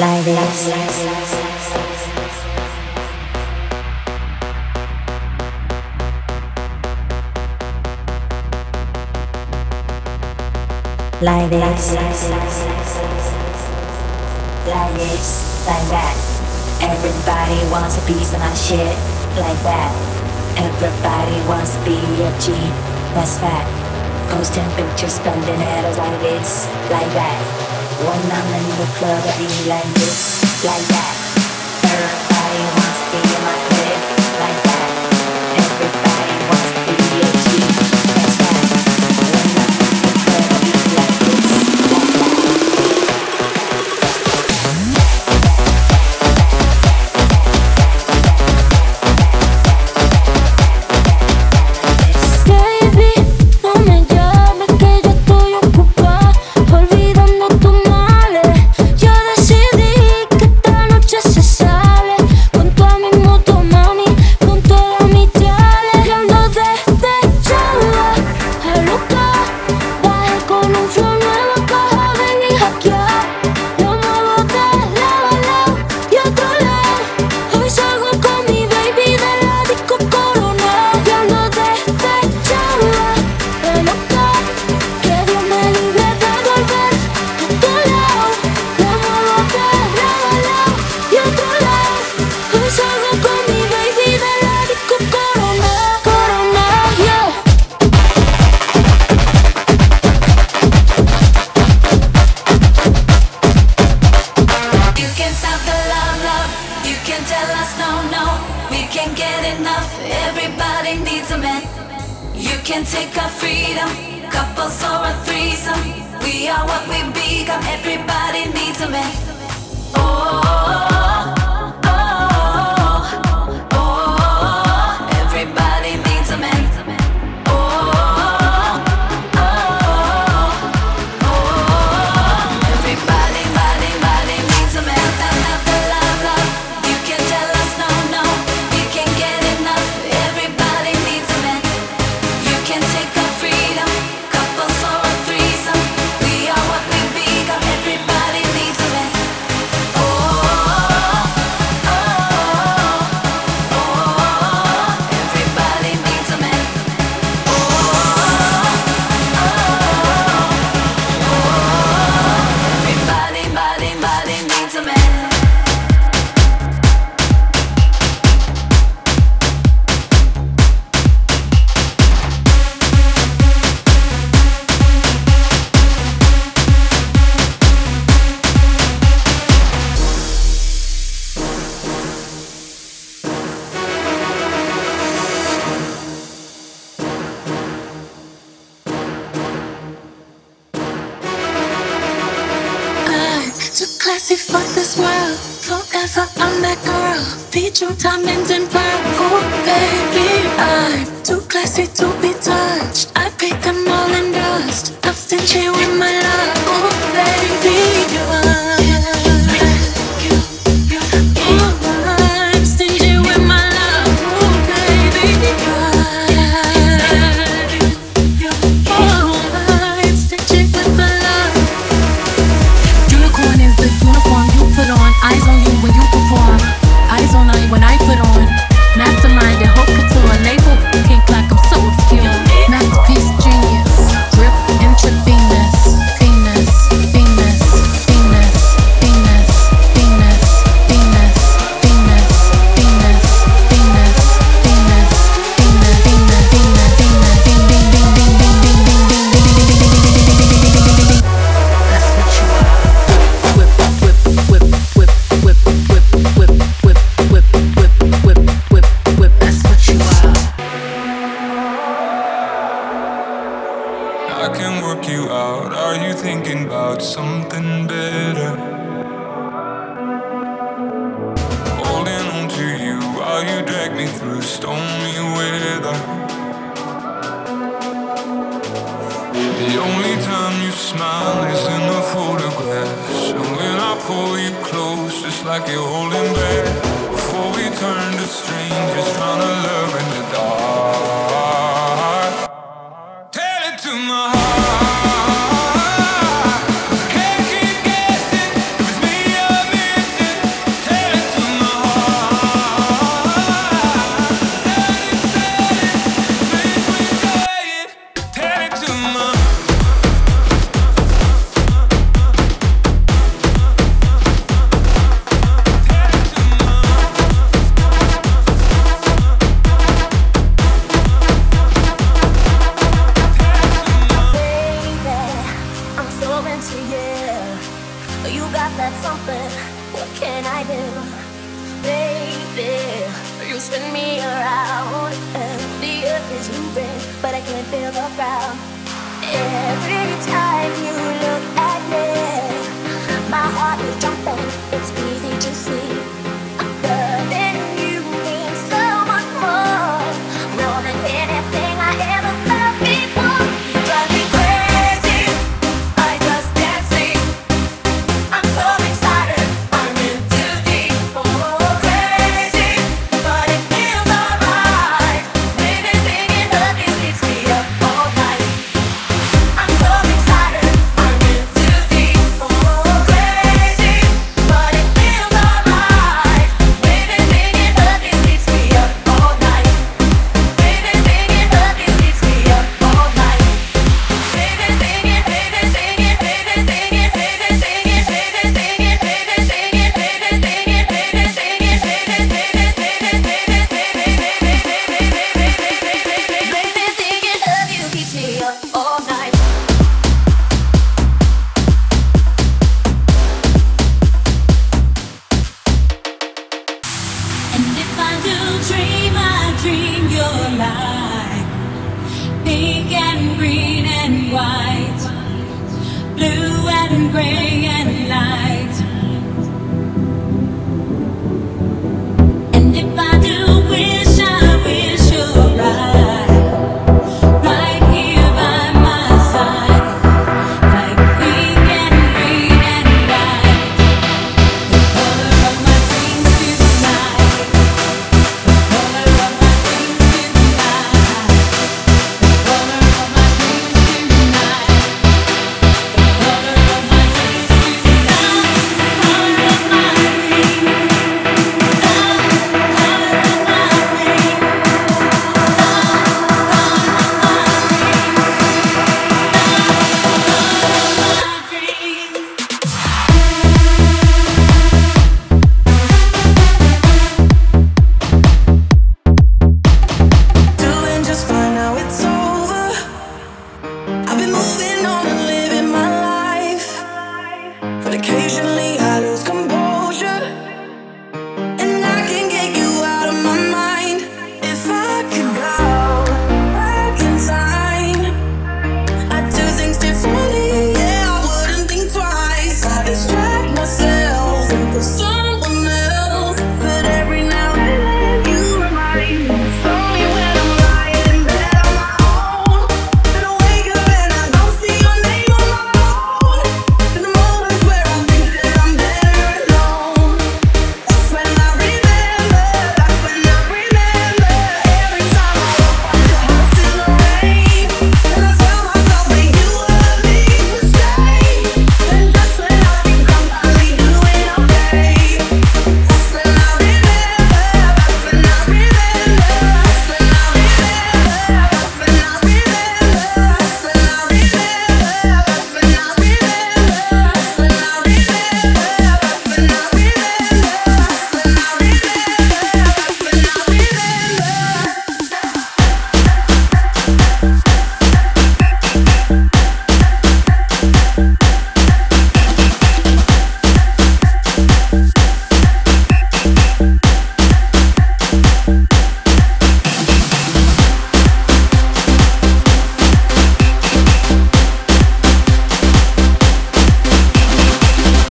like this. Like this, like this, like that. Everybody wants a piece of my shit, like that. Everybody wants to be a G, that's fat. Posting pictures, spending headers like this, like that. One I'm in the club, I be like this, like that. terrifying. tell us no, no, we can't get enough. Everybody needs a man. You can take our freedom, couples or a threesome. We are what we become. Everybody needs a man. Oh. forever I'm that girl Beat your diamonds and pearl Oh baby, I'm too classy to be touched. I pick them all in dust I've stingy with my love. Oh baby, you are thinking about something better. Holding on to you while you drag me through stormy weather. The only time you smile is in the photographs. And when I pull you close, it's like you're holding back. Before we turn to strangers. about every time you pink and green and white, blue and gray. And